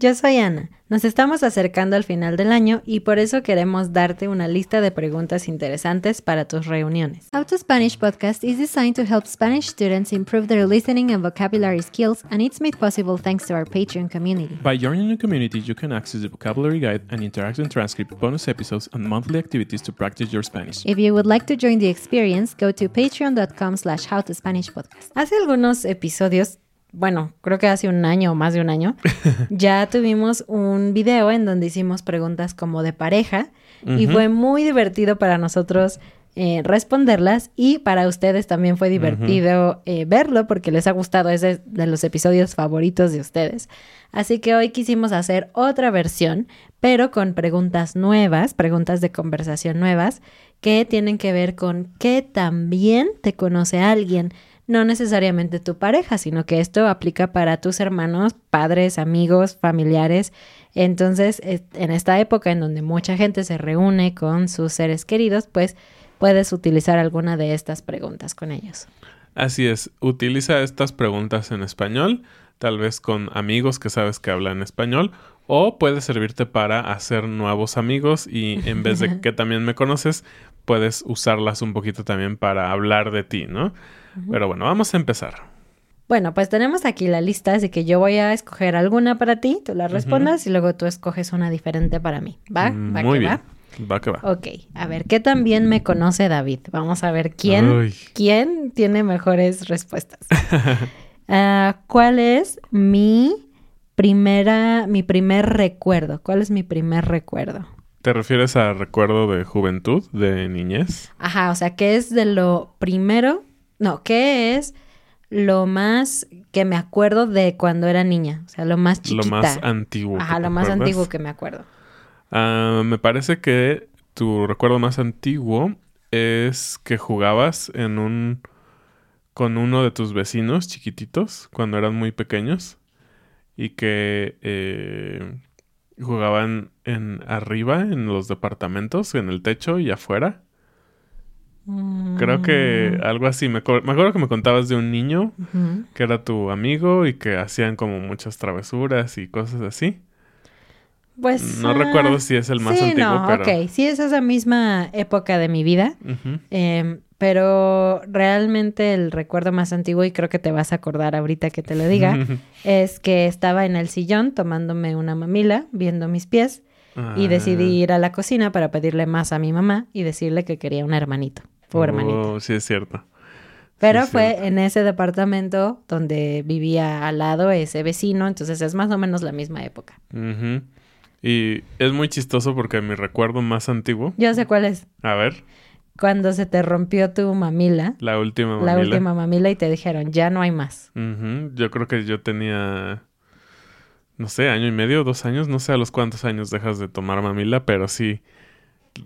Yo soy Ana. Nos estamos acercando al final del año y por eso queremos darte una lista de preguntas interesantes para tus reuniones. How to Spanish podcast is designed to help Spanish students improve their listening and vocabulary skills, and it's made possible thanks to our Patreon community. By joining the community, you can access the vocabulary guide and interactive transcript, bonus episodes, and monthly activities to practice your Spanish. If you would like to join the experience, go to patreon.com slash howtospanishpodcast. Hace algunos episodios bueno, creo que hace un año o más de un año, ya tuvimos un video en donde hicimos preguntas como de pareja y fue muy divertido para nosotros eh, responderlas y para ustedes también fue divertido eh, verlo porque les ha gustado, es de, de los episodios favoritos de ustedes. Así que hoy quisimos hacer otra versión, pero con preguntas nuevas, preguntas de conversación nuevas, que tienen que ver con qué también te conoce alguien no necesariamente tu pareja, sino que esto aplica para tus hermanos, padres, amigos, familiares. Entonces, en esta época en donde mucha gente se reúne con sus seres queridos, pues puedes utilizar alguna de estas preguntas con ellos. Así es, utiliza estas preguntas en español, tal vez con amigos que sabes que hablan español, o puede servirte para hacer nuevos amigos y en vez de que también me conoces, puedes usarlas un poquito también para hablar de ti, ¿no? Pero bueno, vamos a empezar. Bueno, pues tenemos aquí la lista, así que yo voy a escoger alguna para ti, tú la respondas y luego tú escoges una diferente para mí. ¿Va? Mm, ¿Va Muy que bien. va? Va que va. Ok, a ver, ¿qué tan bien me conoce David? Vamos a ver quién, Uy. quién tiene mejores respuestas. Ah, ¿Cuál es mi primera, mi primer recuerdo? ¿Cuál es mi primer recuerdo? ¿Te refieres a recuerdo de juventud, de niñez? Ajá, o sea, ¿qué es de lo primero? No, ¿qué es lo más que me acuerdo de cuando era niña? O sea, lo más chiquita. Lo más antiguo. Ajá, lo más acuerdas. antiguo que me acuerdo. Ah, me parece que tu recuerdo más antiguo es que jugabas en un con uno de tus vecinos chiquititos cuando eran muy pequeños y que eh, jugaban en arriba en los departamentos, en el techo y afuera. Creo que algo así. Me, me acuerdo que me contabas de un niño que era tu amigo y que hacían como muchas travesuras y cosas así. Pues. No ah, recuerdo si es el más sí, antiguo, no, pero... ok. Sí, es esa misma época de mi vida. Em, pero realmente el recuerdo más antiguo, y creo que te vas a acordar ahorita que te lo diga, es que estaba en el sillón tomándome una mamila, viendo mis pies, y Ah. decidí ir a la cocina para pedirle más a mi mamá y decirle que quería un hermanito. Hermanita. Oh, sí, es cierto. Pero sí, fue en ese departamento donde vivía al lado ese vecino, entonces es más o menos la misma época. Y es muy chistoso porque mi recuerdo más antiguo, Yo sé cuál es. a ver, Cuando se te rompió tu mamila, la última la mamila. última mamila, y te dijeron, ya no hay más. Yo creo que yo tenía, no sé, año y medio, dos años, no sé a los cuántos años dejas de tomar mamila, pero sí,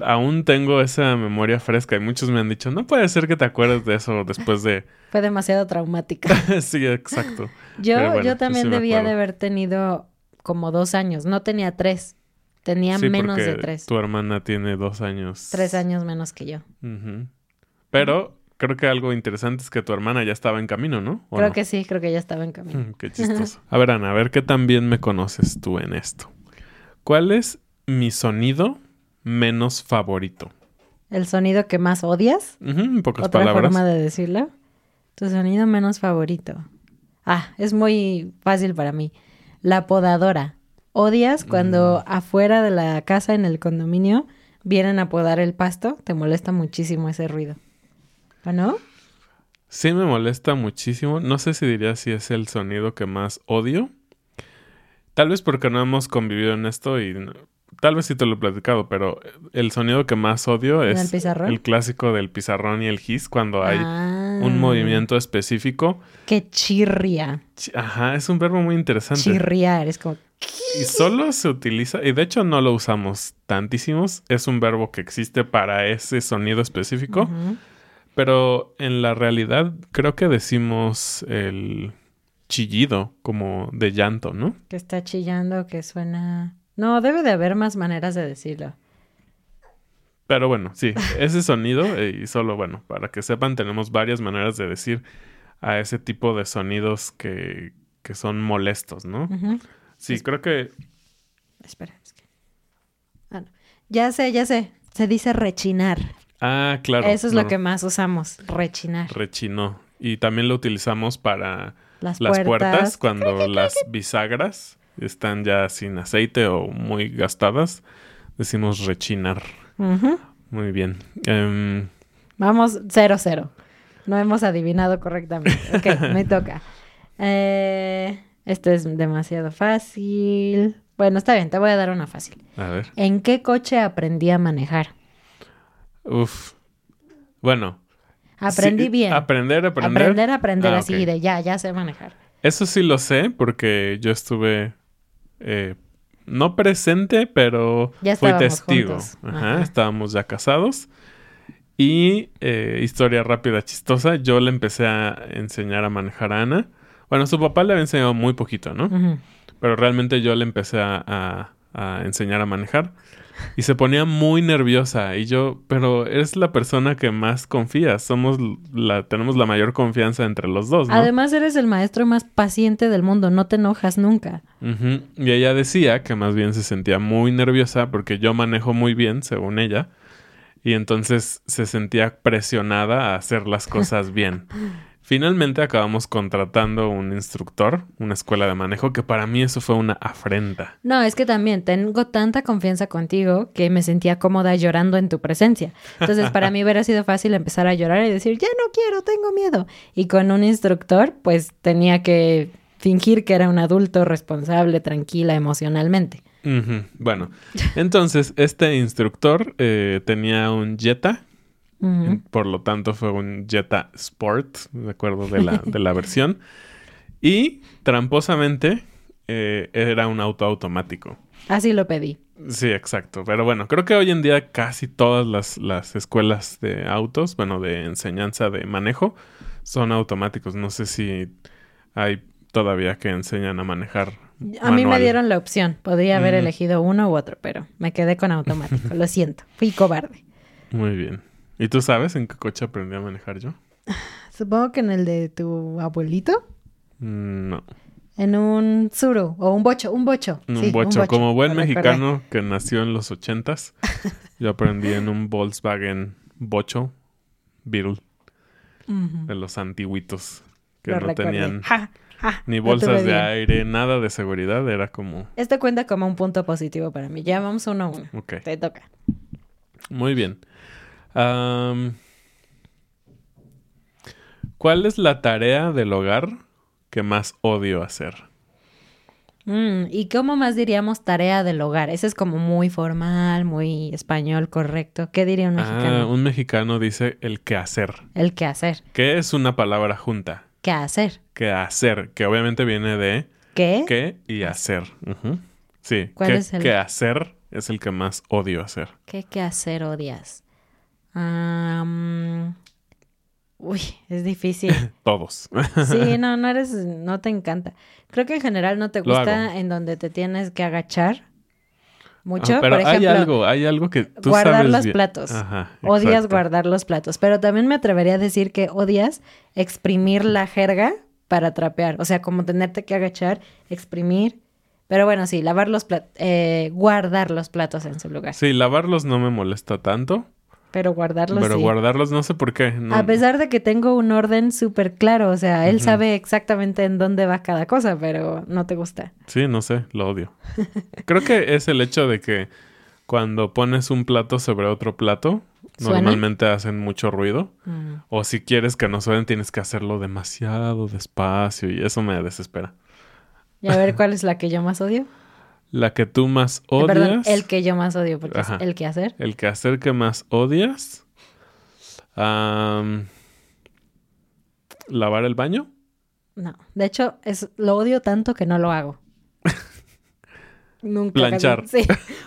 aún tengo esa memoria fresca y muchos me han dicho, no puede ser que te acuerdes de eso después de... Fue demasiado traumático. sí, exacto. Yo, bueno, yo también sí debía de haber tenido como dos años. No tenía tres. Tenía Sí, menos de tres. Tu hermana tiene dos años. Tres años menos que yo. Pero creo que algo interesante es que tu hermana ya estaba en camino, ¿no? ¿O Creo no? que sí, creo que ya estaba en camino. Mm, Qué chistoso. A ver, Ana, a ver qué tan bien me conoces tú en esto. ¿Cuál es mi sonido menos favorito? El sonido que más odias. En pocas Otra palabras. forma de decirlo. Tu sonido menos favorito. Ah, es muy fácil para mí. La podadora. ¿Odias cuando Mm. afuera de la casa en el condominio vienen a podar el pasto? Te molesta muchísimo ese ruido. ¿O no? Sí me molesta muchísimo. No sé si diría si es el sonido que más odio. Tal vez porque no hemos convivido en esto y tal vez sí te lo he platicado, pero el sonido que más odio ¿En es el clásico del pizarrón y el gis cuando hay Ah, un movimiento específico. Que chirria. Ch- Ajá, es un verbo muy interesante. Chirriar. Es como... Y solo se utiliza, y de hecho no lo usamos tantísimos, es un verbo que existe para ese sonido específico, pero en la realidad creo que decimos el chillido, como de llanto, ¿no? Que está chillando, que suena... No, debe de haber más maneras de decirlo. Pero bueno, sí, ese sonido, eh, y solo, bueno, para que sepan, tenemos varias maneras de decir a ese tipo de sonidos que, que son molestos, ¿no? Sí, creo que... Espera. es que- Ah, no. Ya sé, ya sé. Se dice rechinar. Ah, claro. Eso es lo que más usamos, rechinar. Rechinó. Y también lo utilizamos para Las, las puertas. puertas cuando las bisagras están ya sin aceite o muy gastadas. Decimos rechinar. Muy bien. Em, Vamos, cero, cero. No hemos adivinado correctamente. Ok, me toca. Eh, esto es demasiado fácil. Bueno, está bien, te voy a dar una fácil. a ver. ¿En qué coche aprendí a manejar? Uf. Bueno. Aprendí sí, bien. Aprender, aprender. Aprender, aprender Ah, así de ya, ya sé manejar. Eso sí lo sé porque yo estuve eh, no presente, pero Ya fui testigo. juntos. Ajá, Ajá. estábamos ya casados. Y eh, historia rápida, chistosa, yo le empecé a enseñar a manejar a Ana. Bueno, su papá le había enseñado muy poquito, ¿no? Pero realmente yo le empecé a, a- a enseñar a manejar. Y se ponía muy nerviosa. Y yo, pero es la persona que más confías. Somos la, tenemos la mayor confianza entre los dos, ¿no? Además, eres el maestro más paciente del mundo. No te enojas nunca. Y ella decía que más bien se sentía muy nerviosa porque yo manejo muy bien, según ella. Y entonces se sentía presionada a hacer las cosas bien. Finalmente acabamos contratando un instructor, una escuela de manejo, que para mí eso fue una afrenta. No, es que también tengo tanta confianza contigo que me sentía cómoda llorando en tu presencia. Entonces, para mí hubiera sido fácil empezar a llorar y decir, ya no quiero, tengo miedo. Y con un instructor, pues tenía que fingir que era un adulto responsable, tranquila emocionalmente. Bueno, entonces este instructor eh, tenía un Jetta, Por lo tanto fue un Jetta Sport, de acuerdo de la, de la versión. Y tramposamente eh, era un auto automático. Así lo pedí. Sí, exacto. Pero bueno, creo que hoy en día casi todas las, las escuelas de autos, bueno, de enseñanza de manejo, son automáticos. No sé si hay todavía que enseñan a manejar. A mí me dieron la opción. Podría haber Mm. elegido uno u otro, pero me quedé con automático. Lo siento. Fui cobarde. Muy bien. ¿Y tú sabes en qué coche aprendí a manejar yo? Supongo que en el de tu abuelito. Mm, No. En un Zuru o un bocho, un bocho. Un Sí, bocho. Como buen recordé. mexicano que nació en los ochentas, yo aprendí en un Volkswagen Bocho Beetle de los antiguitos que Lo no recordé. tenían Ja, ja, ni bolsas de aire, nada de seguridad. Era como, Esto cuenta como un punto positivo para mí. Ya vamos uno a uno. ok, Te toca. muy bien. ¿Cuál es la tarea del hogar que más odio hacer? Mm, ¿Y cómo más diríamos tarea del hogar? Ese es como muy formal, muy español, correcto. ¿Qué diría un Ah, mexicano? un mexicano dice el quehacer, El qué hacer. que es una palabra junta. ¿Qué hacer? Quehacer, que obviamente viene de ¿Qué? qué y hacer. Sí, ¿Cuál qué, es el- qué hacer es el que más odio hacer. ¿Qué qué hacer odias? Am, Uy, es difícil. Todos. Sí, no, no eres, no te encanta. Creo que en general no te gusta en donde te tienes que agachar mucho. Ah, pero Por ejemplo, hay algo, hay algo que tú guardar sabes los bien. platos. Ajá, odias exacto. guardar los platos. Pero también me atrevería a decir que odias exprimir la jerga para trapear. O sea, como tenerte que agachar, exprimir. Pero bueno, sí, lavar los platos, guardar los platos en su lugar. Sí, lavarlos no me molesta tanto, Pero guardarlos pero sí. guardarlos no sé por qué. no- A pesar de que tengo un orden súper claro, o sea, él sabe exactamente en dónde va cada cosa, pero no te gusta. Sí, no sé, lo odio. Creo que es el hecho de que cuando pones un plato sobre otro plato, ¿Suena? normalmente hacen mucho ruido. Mm. O si quieres que no suenen, tienes que hacerlo demasiado despacio y eso me desespera. Y a ver cuál es la que yo más odio. La que tú más Eh, odias. Perdón, el que yo más odio, porque Ajá. es el que hacer. El quehacer que más odias. ¿Lavar el baño? No, de hecho, es, lo odio tanto que no lo hago. Nunca. Planchar. Sí.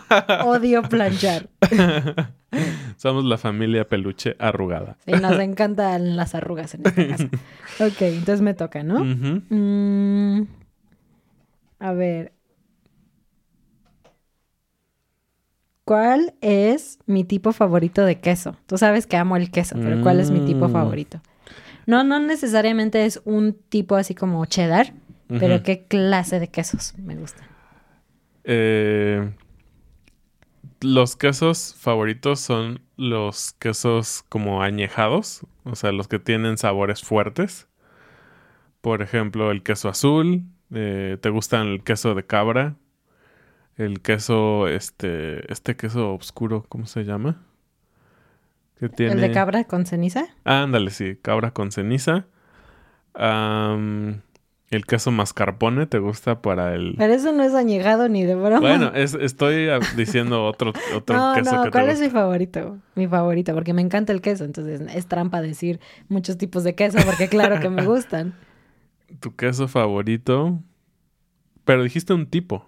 Odio planchar. Somos la familia peluche arrugada. Y nos encantan las arrugas en esta casa. Ok, entonces me toca, ¿no? Mm, a ver. ¿Cuál es mi tipo favorito de queso? Tú sabes que amo el queso, pero ¿cuál es mi tipo Mm. favorito? No, no necesariamente es un tipo así como cheddar, pero. ¿qué clase de quesos me gustan? Eh, los quesos favoritos son los quesos como añejados, o sea, los que tienen sabores fuertes. Por ejemplo, el queso azul. eh, ¿Te gustan el queso de cabra? El queso, este, este queso oscuro, ¿cómo se llama? Que tiene... ¿El de cabra con ceniza? Ah, ándale, sí, cabra con ceniza. El queso mascarpone, ¿te gusta para el... Pero eso no es añejado ni de broma. Bueno, es- estoy diciendo otro, otro no, queso no, que te ¿cuál es mi favorito? Mi favorito, porque me encanta el queso, entonces es trampa decir muchos tipos de queso, porque claro que me gustan. Tu queso favorito. Pero dijiste un tipo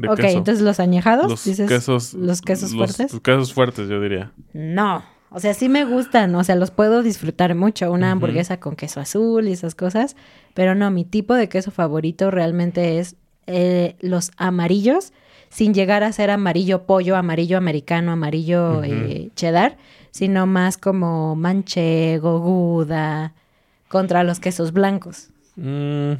de ok, queso. entonces los añejados, los dices, quesos. los quesos fuertes. Los quesos fuertes, yo diría. No, o sea, sí me gustan, o sea, los puedo disfrutar mucho, una hamburguesa con queso azul y esas cosas, pero no, mi tipo de queso favorito realmente es eh, los amarillos, sin llegar a ser amarillo pollo, amarillo americano, amarillo eh, cheddar, sino más como manchego, gouda, contra los quesos blancos. Mm,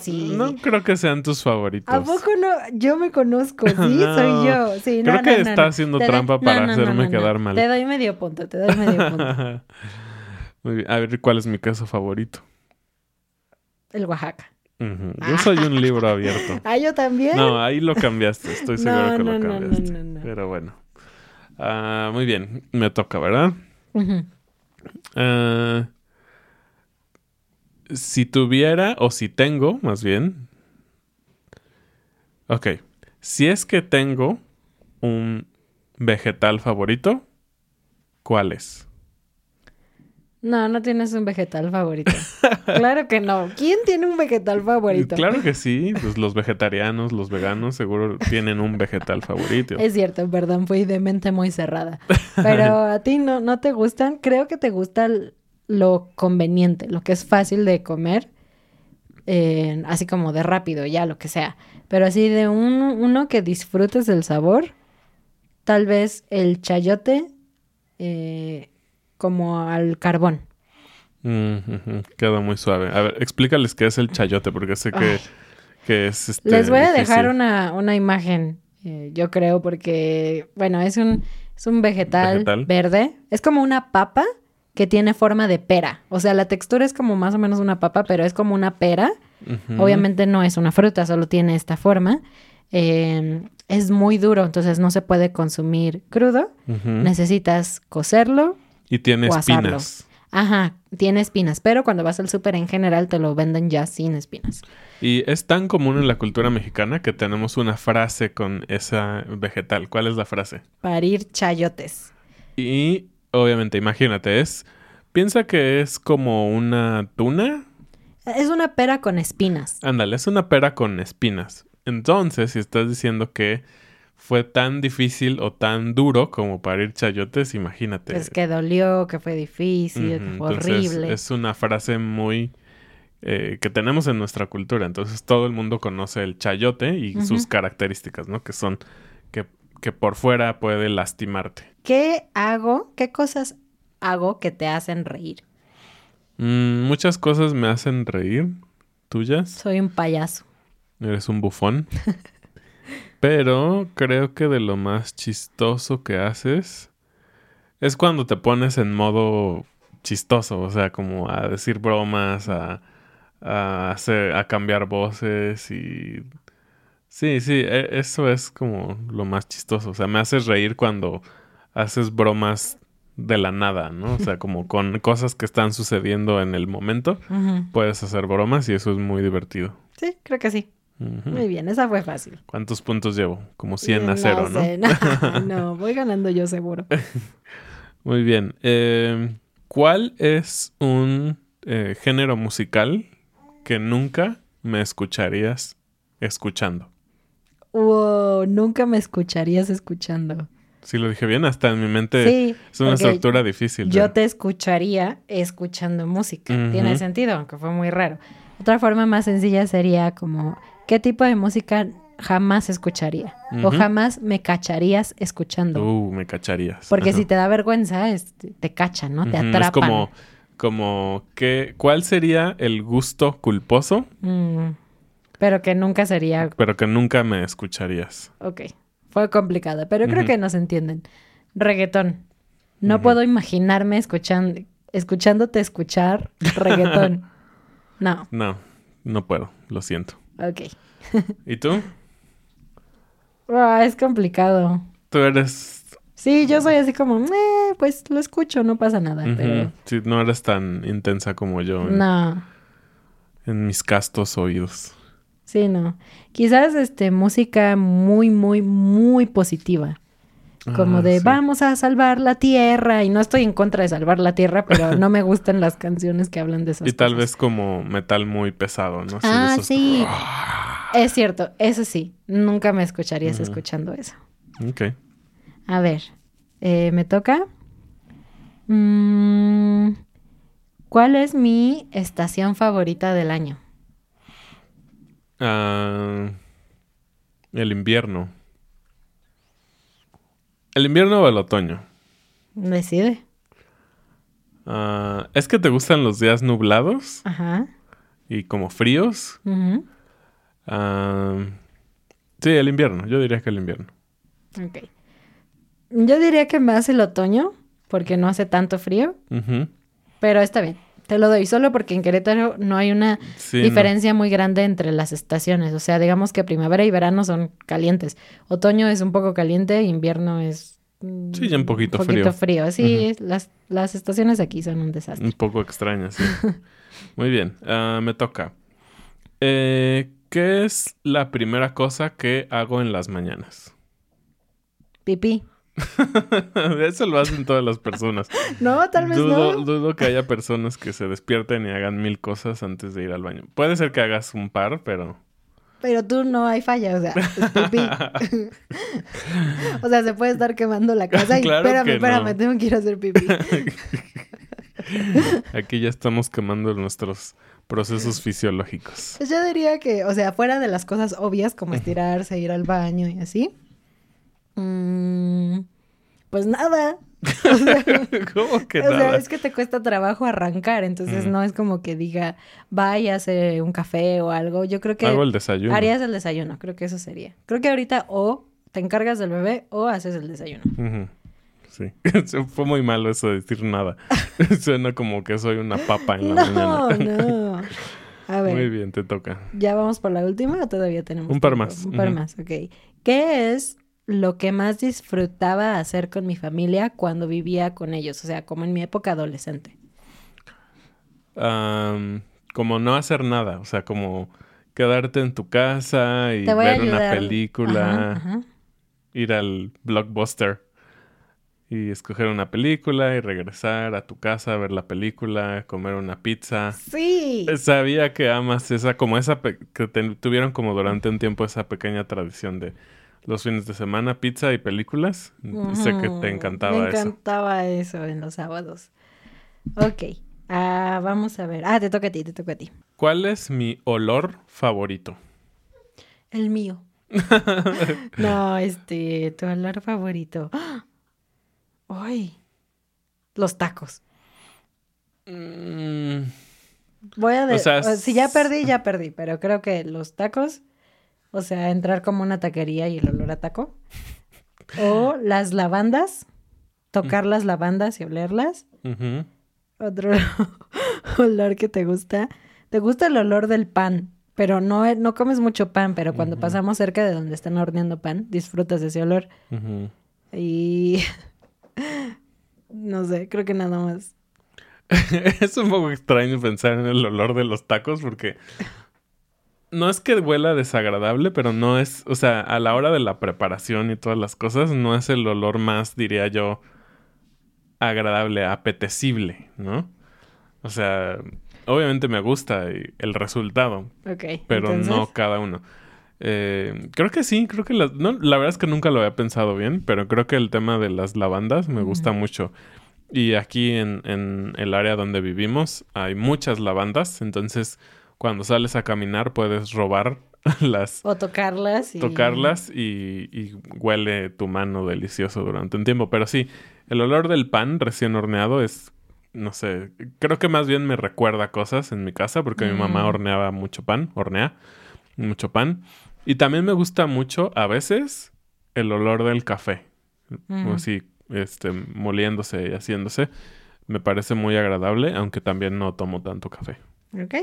Sí. no creo que sean tus favoritos. ¿A poco no? Yo me conozco, sí, No. soy yo. Sí, no, Creo que no, está haciendo trampa para hacerme quedar mal. Te doy medio punto, te doy medio punto. Muy bien. A ver, ¿cuál es mi queso favorito? El Oaxaca. Ujú. Yo soy un libro abierto. Ah, yo también. No, ahí lo cambiaste. Estoy seguro que lo no, no, cambiaste. no, no. Pero bueno. Ah, muy bien. Me toca, ¿verdad? Ujú. Ah, si tuviera, o si tengo, más bien. Ok. Si es que tengo un vegetal favorito, ¿cuál es? No, no tienes un vegetal favorito. claro que no. ¿Quién tiene un vegetal favorito? Claro que sí. Pues los vegetarianos, los veganos, seguro tienen un vegetal favorito. Es cierto, perdón, fui de mente muy cerrada. Pero a ti no, no te gustan. Creo que te gusta l- lo conveniente, lo que es fácil de comer, eh, así como de rápido, ya lo que sea. Pero así de un, uno que disfrutes del sabor, tal vez el chayote eh, como al carbón. Mm. Queda muy suave. A ver, explícales qué es el chayote, porque sé que, Ay. que es este. Les voy a difícil. dejar una, una imagen, eh, yo creo, porque, bueno, es un, es un vegetal, Vegetal. verde. Es como una papa que tiene forma de pera. O sea, la textura es como más o menos una papa, pero es como una pera. Obviamente no es una fruta, solo tiene esta forma. Eh, es muy duro, entonces no se puede consumir crudo. Necesitas cocerlo. Y tiene espinas. Ajá, tiene espinas, pero cuando vas al súper en general te lo venden ya sin espinas. Y es tan común en la cultura mexicana que tenemos una frase con esa vegetal. ¿Cuál es la frase? Parir chayotes. Y obviamente, imagínate, es. Piensa que es como una tuna. Es una pera con espinas. Ándale, es una pera con espinas. Entonces, si estás diciendo que fue tan difícil o tan duro como parir chayotes, imagínate. Pues que dolió, que fue difícil, que fue entonces, horrible. Es una frase muy eh, que tenemos en nuestra cultura. Entonces todo el mundo conoce el chayote y sus características, ¿no? Que son que, que por fuera puede lastimarte. ¿Qué hago? ¿Qué cosas hago que te hacen reír? Mm, muchas cosas me hacen reír, tuyas. Soy un payaso. Eres un bufón. Pero creo que de lo más chistoso que haces es cuando te pones en modo chistoso, o sea, como a decir bromas, a, a, hacer, a cambiar voces y... Sí, sí, e- eso es como lo más chistoso. O sea, me haces reír cuando haces bromas de la nada, ¿no? O sea, como con cosas que están sucediendo en el momento, puedes hacer bromas y eso es muy divertido. Sí, creo que sí. Muy bien, esa fue fácil. ¿Cuántos puntos llevo? Como 100 a No 0, ¿no? sé, no, no, voy ganando yo seguro. Muy bien. Eh, ¿Cuál es un eh, género musical que nunca me escucharías escuchando? Wow, nunca me escucharías escuchando. Sí, lo dije bien, hasta en mi mente Sí, es una estructura difícil. Yo te escucharía escuchando música. Tiene sentido, aunque fue muy raro. Otra forma más sencilla sería como, ¿qué tipo de música jamás escucharía? O jamás me cacharías escuchando. Uh, me cacharías. Porque si te da vergüenza, es- te cachan, ¿no? Te atrapan. Es como, como que, ¿cuál sería el gusto culposo, Mm, pero que nunca sería... pero que nunca me escucharías? Ok, fue complicado, pero creo que nos entienden. Reggaetón. No puedo imaginarme escuchando, escuchándote escuchar reggaetón. no, No, no puedo, lo siento. ok. ¿Y tú? Ah, es complicado. Tú eres... Sí, yo soy así como, "Eh, pues lo escucho, no pasa nada, pero sí, no eres tan intensa como yo en, no, en mis castos oídos. Sí, no. Quizás este música muy, muy, muy positiva. Como Ah, de sí. vamos a salvar la tierra. Y no estoy en contra de salvar la tierra, pero no me gustan las canciones que hablan de esas Y tal cosas. vez como metal muy pesado, ¿no? Así Ah, esos- sí. Es cierto, eso sí. Nunca me escucharías escuchando eso. Ok. A ver, eh, me toca. Mm, ¿Cuál es mi estación favorita del año? Ah, el invierno. ¿El invierno o el otoño? Decide. Ah, ¿Es que te gustan los días nublados Ajá. y como fríos? Ah, sí, el invierno. Yo diría que el invierno. Ok. Yo diría que más el otoño, porque no hace tanto frío, pero está bien. Te lo doy solo porque en Querétaro no hay una Sí, no. diferencia muy grande entre las estaciones. O sea, digamos que primavera y verano son calientes. Otoño es un poco caliente, invierno es... mm, Sí, ya un poquito poquito frío. frío. Sí, las, las estaciones aquí son un desastre. Un poco extraña, sí. Muy bien. Ah, me toca. Eh, ¿Qué es la primera cosa que hago en las mañanas? Pipí. Eso lo hacen todas las personas. No, tal vez dudo, no. dudo que haya personas que se despierten y hagan mil cosas antes de ir al baño. Puede ser que hagas un par, pero... Pero tú no hay falla, o sea, es pipí. o sea, se puede estar quemando la casa y Claro espérame, espérame, no. tengo que ir a hacer pipí. Aquí ya estamos quemando nuestros procesos fisiológicos. Pues yo diría que, o sea, fuera de las cosas obvias como estirarse, ir al baño y así. Mm, pues nada. O sea, ¿Cómo que o sea, nada? es que te cuesta trabajo arrancar, entonces Mm. no es como que diga, vaya a hacer un café o algo. Yo creo que Hago el desayuno. harías el desayuno, creo que eso sería. Creo que ahorita o te encargas del bebé o haces el desayuno. Sí. Fue muy malo eso de decir nada. Suena como que soy una papa en la No, mañana. no. A ver, Muy bien, te toca. ¿ya vamos por la última o todavía tenemos? Un par tiempo? más, Un par más, ok. ¿Qué es lo que más disfrutaba hacer con mi familia cuando vivía con ellos? O sea, como en mi época adolescente. Am, como no hacer nada, o sea, como quedarte en tu casa y ver una película, Ajá, ajá. ir al blockbuster y escoger una película y regresar a tu casa a ver la película, comer una pizza. Sí. Sabía que amas esa, como esa, pe- que te- tuvieron como durante un tiempo esa pequeña tradición de los fines de semana, pizza y películas. Sé que te encantaba Me eso. encantaba eso en los sábados. Ok. Ah, vamos a ver. Ah, te toca a ti, te toca a ti. ¿Cuál es mi olor favorito? El mío. no, este, tu olor favorito. ¡Ay! Los tacos. Mm, Voy a... de- O sea, si ya perdí, ya perdí. Pero creo que los tacos... O sea, entrar como una taquería y el olor a taco. O las lavandas. Tocar las lavandas y olerlas. Otro olor que te gusta. Te gusta el olor del pan, pero no, no comes mucho pan, pero cuando pasamos cerca de donde están horneando pan, disfrutas de ese olor. Y no sé, creo que nada más. es un poco extraño pensar en el olor de los tacos porque no es que huela desagradable, pero no es, o sea, a la hora de la preparación y todas las cosas, no es el olor más, diría yo, agradable, apetecible, ¿no? O sea, obviamente me gusta el resultado, Ok. pero entonces, no cada uno. Eh, creo que sí, creo que las, no, la verdad es que nunca lo había pensado bien, pero creo que el tema de las lavandas me gusta mucho. Y aquí en, en el área donde vivimos hay muchas lavandas, entonces cuando sales a caminar puedes robar las... O tocarlas y... Tocarlas y, y huele tu mano delicioso durante un tiempo. Pero sí, el olor del pan recién horneado es, no sé, creo que más bien me recuerda cosas en mi casa porque mi mamá Mm. horneaba mucho pan, hornea mucho pan. Y también me gusta mucho a veces el olor del café. Mm. Así, este, moliéndose y haciéndose. Me parece muy agradable, aunque también no tomo tanto café. Ok,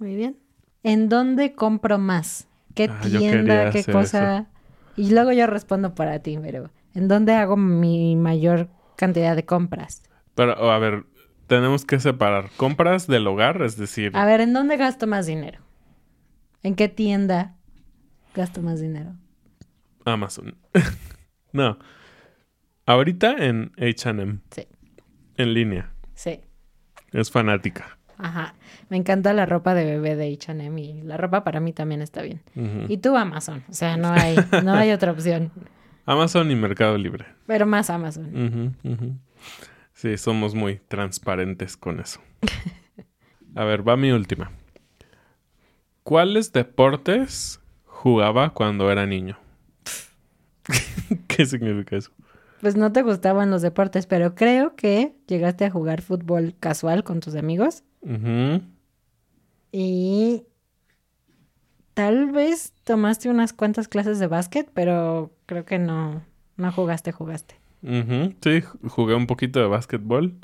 muy bien. ¿En dónde compro más? ¿Qué Ah, tienda? ¿Qué cosa? Y luego yo respondo para ti, pero ¿en dónde hago mi mayor cantidad de compras? Pero, a ver, tenemos que separar compras del hogar, es decir, A ver, ¿en dónde gasto más dinero? ¿En qué tienda gasto más dinero? Amazon. no. Ahorita en HM, Sí, en línea. sí. Es fanática. Ajá. Me encanta la ropa de bebé de H&M y la ropa para mí también está bien. Y tú Amazon, o sea, no hay, no hay otra opción. Amazon y Mercado Libre. Pero más Amazon. Ujú, ujú. Sí, somos muy transparentes con eso. A ver, va mi última. ¿Cuáles deportes jugaba cuando era niño? ¿Qué significa eso? Pues no te gustaban los deportes, pero creo que llegaste a jugar fútbol casual con tus amigos Ujú. y tal vez tomaste unas cuantas clases de básquet, pero creo que no, no jugaste, jugaste. Ujú, Sí, jugué un poquito de básquetbol.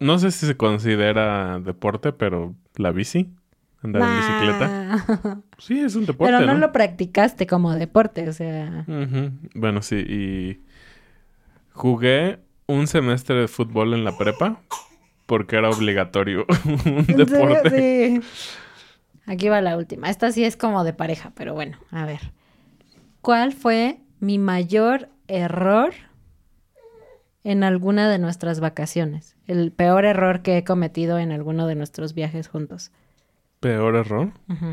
No sé si se considera deporte, pero la bici, andar en bicicleta. Sí, es un deporte, Pero no, ¿no? lo practicaste como deporte, o sea, Ujú, Bueno, sí, y jugué un semestre de fútbol en la prepa porque era obligatorio un deporte. Sí. Aquí va la última. Esta sí es como de pareja, pero bueno, a ver. ¿Cuál fue mi mayor error en alguna de nuestras vacaciones? El peor error que he cometido en alguno de nuestros viajes juntos. Peor error. Hmm.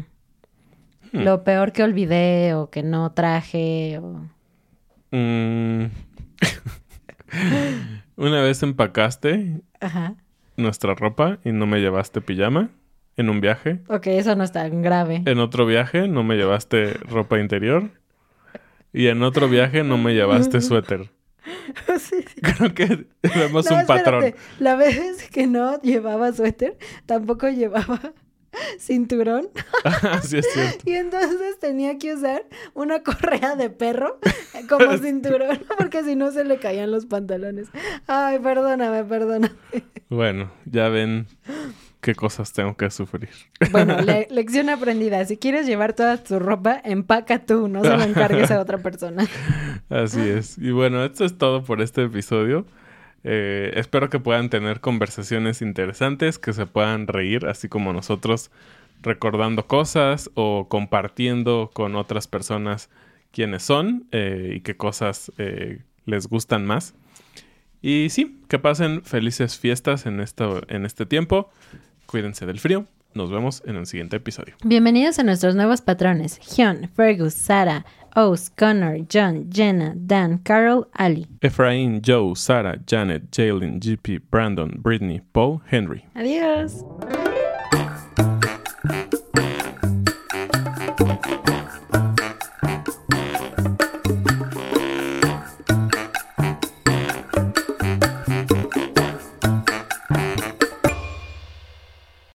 Lo peor que olvidé o que no traje. O... Mm. Una vez empacaste Ajá. Nuestra ropa y no me llevaste pijama en un viaje. Ok, eso no es tan grave. En otro viaje no me llevaste ropa interior. Y en otro viaje no me llevaste suéter. Sí, sí. Creo que vemos No, un patrón. La vez que no llevaba suéter, tampoco llevaba cinturón. Así es cierto. Y entonces tenía que usar una correa de perro como cinturón, porque si no se le caían los pantalones. Ay, perdóname, perdóname. Bueno, ya ven qué cosas tengo que sufrir. Bueno, le- lección aprendida. Si quieres llevar toda tu ropa, empaca tú, no se lo encargues a otra persona. Así es. Y bueno, esto es todo por este episodio. Eh, espero que puedan tener conversaciones interesantes, que se puedan reír, así como nosotros, recordando cosas o compartiendo con otras personas quiénes son eh, y qué cosas eh, les gustan más. Y sí, que pasen felices fiestas en, en este tiempo. Cuídense del frío. Nos vemos en el siguiente episodio. Bienvenidos a nuestros nuevos patrones. Hyun, Fergus, Sara, Oz, Connor, John, Jenna, Dan, Carol, Ali. Efraín, Joe, Sara, Janet, Jalen, GP, Brandon, Brittany, Paul, Henry. Adiós.